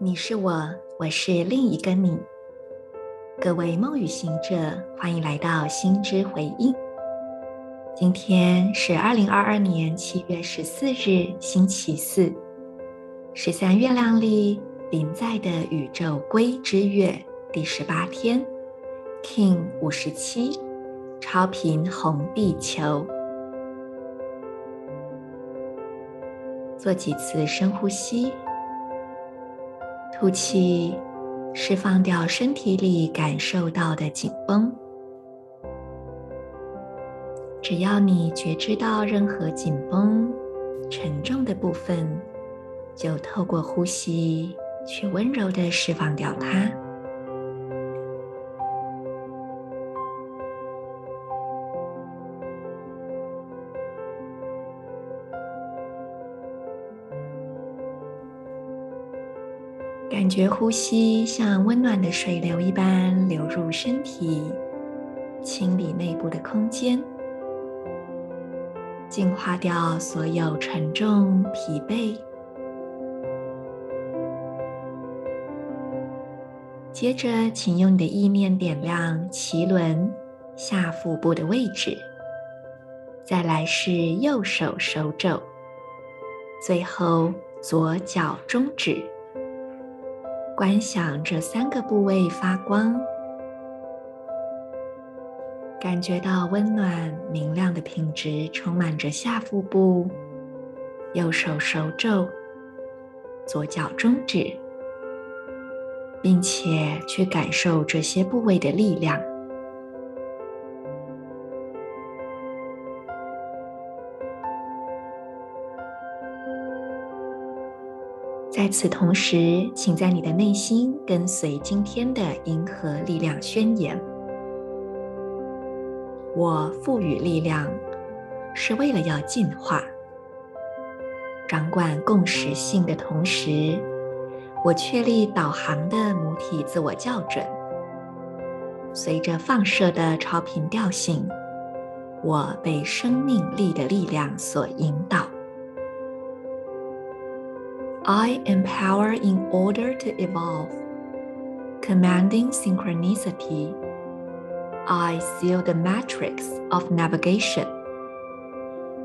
你是我，我是另一个你。各位梦语行者，欢迎来到心之回应。今天是二零二二年七月十四日，星期四，十三月亮历临在的宇宙龟之月第十八天，King 五十七，超频红地球。做几次深呼吸。吐气，释放掉身体里感受到的紧绷。只要你觉知到任何紧绷、沉重的部分，就透过呼吸去温柔的释放掉它。感觉呼吸像温暖的水流一般流入身体，清理内部的空间，净化掉所有沉重、疲惫。接着，请用你的意念点亮脐轮下腹部的位置，再来是右手手肘，最后左脚中指。观想这三个部位发光，感觉到温暖明亮的品质充满着下腹部、右手手肘、左脚中指，并且去感受这些部位的力量。在此同时，请在你的内心跟随今天的银河力量宣言：我赋予力量，是为了要进化。掌管共识性的同时，我确立导航的母体自我校准。随着放射的超频调性，我被生命力的力量所引导。I empower in order to evolve, commanding synchronicity. I seal the matrix of navigation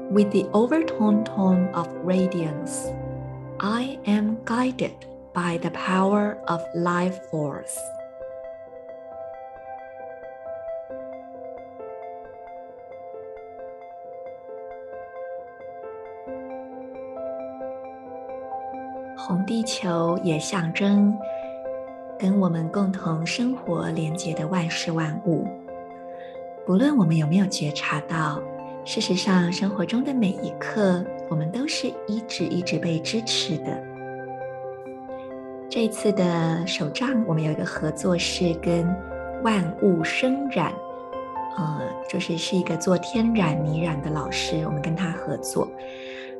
with the overtone tone of radiance. I am guided by the power of life force. 红地球也象征跟我们共同生活连接的万事万物。不论我们有没有觉察到，事实上，生活中的每一刻，我们都是一直一直被支持的。这次的手账，我们有一个合作是跟万物生染，呃，就是是一个做天然泥染的老师，我们跟他合作。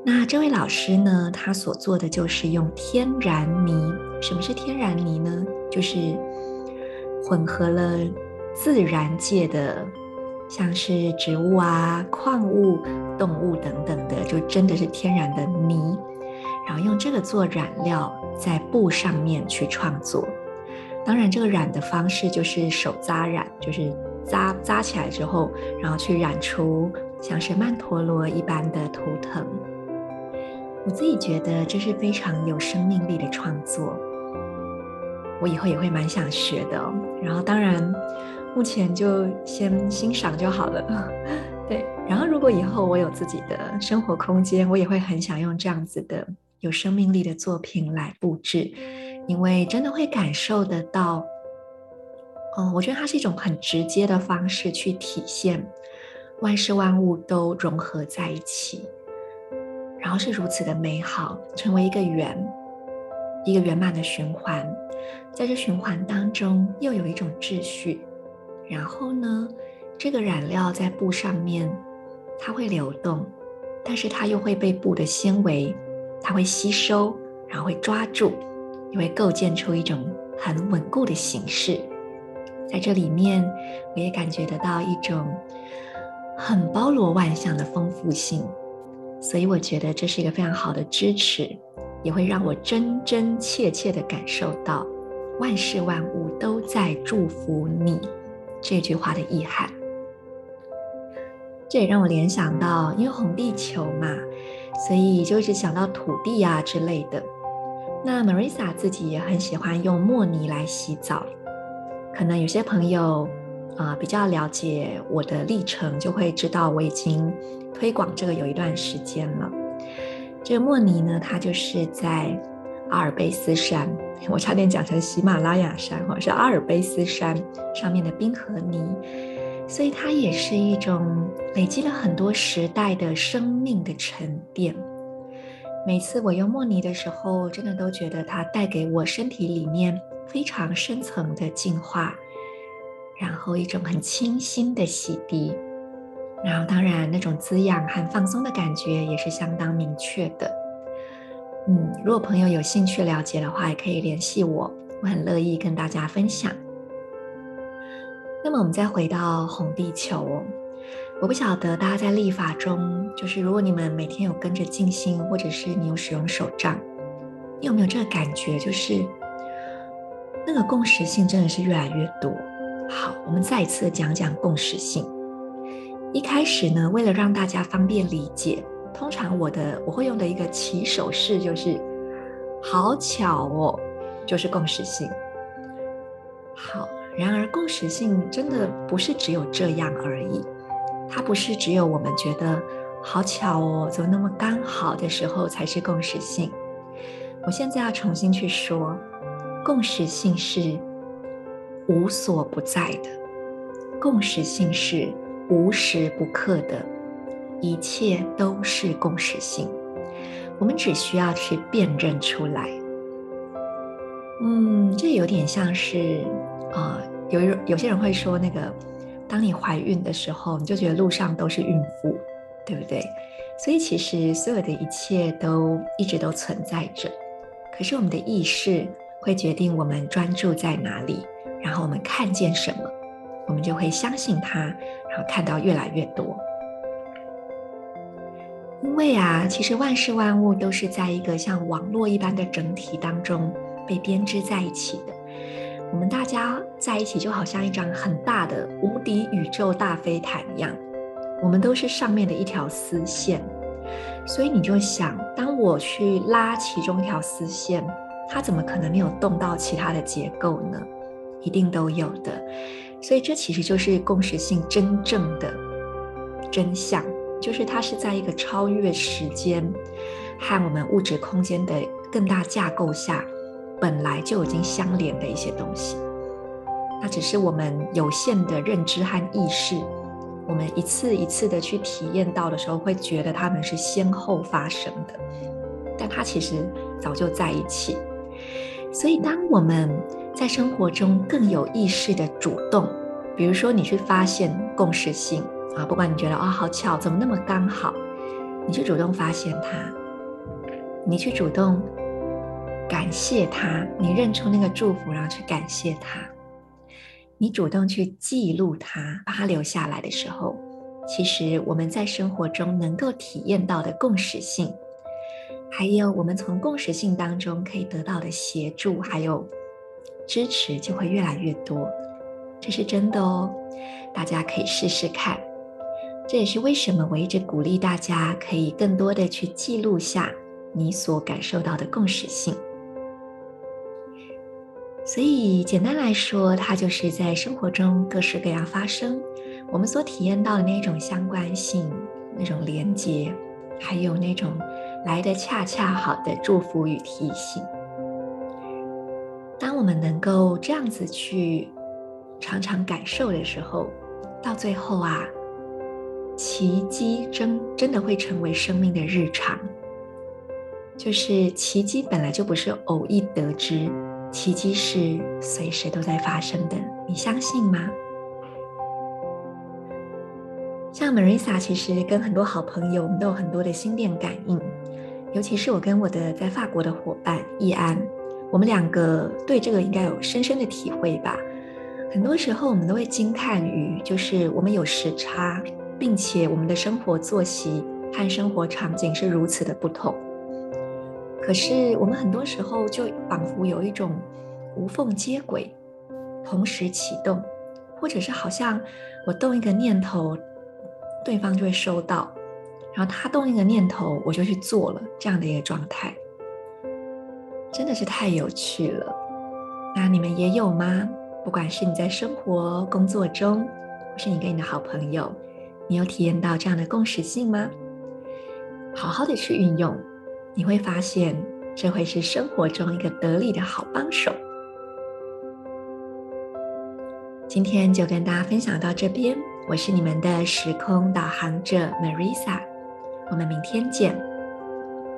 那这位老师呢，他所做的就是用天然泥。什么是天然泥呢？就是混合了自然界的，像是植物啊、矿物、动物等等的，就真的是天然的泥。然后用这个做染料，在布上面去创作。当然，这个染的方式就是手扎染，就是扎扎起来之后，然后去染出像是曼陀罗一般的图腾。我自己觉得这是非常有生命力的创作，我以后也会蛮想学的。然后当然，目前就先欣赏就好了。对，然后如果以后我有自己的生活空间，我也会很想用这样子的有生命力的作品来布置，因为真的会感受得到。嗯，我觉得它是一种很直接的方式去体现万事万物都融合在一起。然后是如此的美好，成为一个圆，一个圆满的循环。在这循环当中，又有一种秩序。然后呢，这个染料在布上面，它会流动，但是它又会被布的纤维，它会吸收，然后会抓住，又会构建出一种很稳固的形式。在这里面，我也感觉得到一种很包罗万象的丰富性。所以我觉得这是一个非常好的支持，也会让我真真切切地感受到万事万物都在祝福你这句话的意涵。这也让我联想到，因为红地球嘛，所以就一直想到土地啊之类的。那 Marisa 自己也很喜欢用茉妮来洗澡，可能有些朋友啊、比较了解我的历程，就会知道我已经推广这个有一段时间了。这个莫尼呢，它就是在阿尔卑斯山，我差点讲成喜马拉雅山哈，是阿尔卑斯山上面的冰河泥。所以它也是一种累积了很多时代的生命的沉淀。每次我用莫尼的时候，真的都觉得它带给我身体里面非常深层的净化，然后一种很清新的洗涤，然后当然那种滋养和放松的感觉也是相当明确的。嗯，如果朋友有兴趣了解的话，也可以联系我，我很乐意跟大家分享。那么我们再回到红地球哦，我不晓得大家在历法中，就是如果你们每天有跟着静心，或者是你有使用手账，你有没有这个感觉？就是那个共识性真的是越来越多。好，我们再一次讲讲共识性。一开始呢，为了让大家方便理解，通常我的我会用的一个起手式就是“好巧哦”，就是共识性。好。然而，共识性真的不是只有这样而已。它不是只有我们觉得好巧哦，怎么那么刚好的时候才是共识性。我现在要重新去说，共识性是无所不在的，共识性是无时不刻的，一切都是共识性。我们只需要去辨认出来。嗯，这有点像是。啊、呃，有有些人会说，那个当你怀孕的时候，你就觉得路上都是孕妇，对不对？所以其实所有的一切都一直都存在着，可是我们的意识会决定我们专注在哪里，然后我们看见什么，我们就会相信它，然后看到越来越多。因为啊，其实万事万物都是在一个像网络一般的整体当中被编织在一起的。我们大家在一起，就好像一张很大的无敌宇宙大飞毯一样，我们都是上面的一条丝线。所以你就想，当我去拉其中一条丝线，它怎么可能没有动到其他的结构呢？一定都有的。所以这其实就是共识性真正的真相，就是它是在一个超越时间和我们物质空间的更大架构下。本来就已经相连的一些东西，那只是我们有限的认知和意识，我们一次一次的去体验到的时候，会觉得它们是先后发生的，但它其实早就在一起。所以，当我们在生活中更有意识的主动，比如说你去发现共识性啊，不管你觉得、哦、好巧，怎么那么刚好，你去主动发现它，你去主动。感谢他，你认出那个祝福，然后去感谢他。你主动去记录它，把它留下来的时候，其实我们在生活中能够体验到的共识性，还有我们从共识性当中可以得到的协助，还有支持，就会越来越多。这是真的哦，大家可以试试看。这也是为什么我一直鼓励大家可以更多的去记录下你所感受到的共识性。所以，简单来说，它就是在生活中各式各样发生，我们所体验到的那种相关性、那种连接，还有那种来的恰恰好的祝福与提醒。我们能够这样子去常常感受的时候，到最后啊，奇迹真真的会成为生命的日常。就是奇迹本来就不是偶一得知。奇迹是随时都在发生的，你相信吗？像 Marisa，其实跟很多好朋友，我们都有很多的心电感应。尤其是我跟我的在法国的伙伴易安，我们两个对这个应该有深深的体会吧。很多时候，我们都会惊叹于，就是我们有时差，并且我们的生活作息和生活场景是如此的不同。可是我们很多时候就仿佛有一种无缝接轨，同时启动，或者是好像我动一个念头，对方就会收到，然后他动一个念头，我就去做了，这样的一个状态，真的是太有趣了。那你们也有吗？不管是你在生活、工作中，或是你跟你的好朋友，你有体验到这样的共识性吗？好好的去运用，你会发现这会是生活中一个得力的好帮手。今天就跟大家分享到这边，我是你们的时空导航者 Marisa，我们明天见。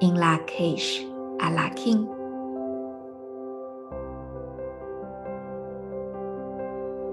In Lak'ech Ala King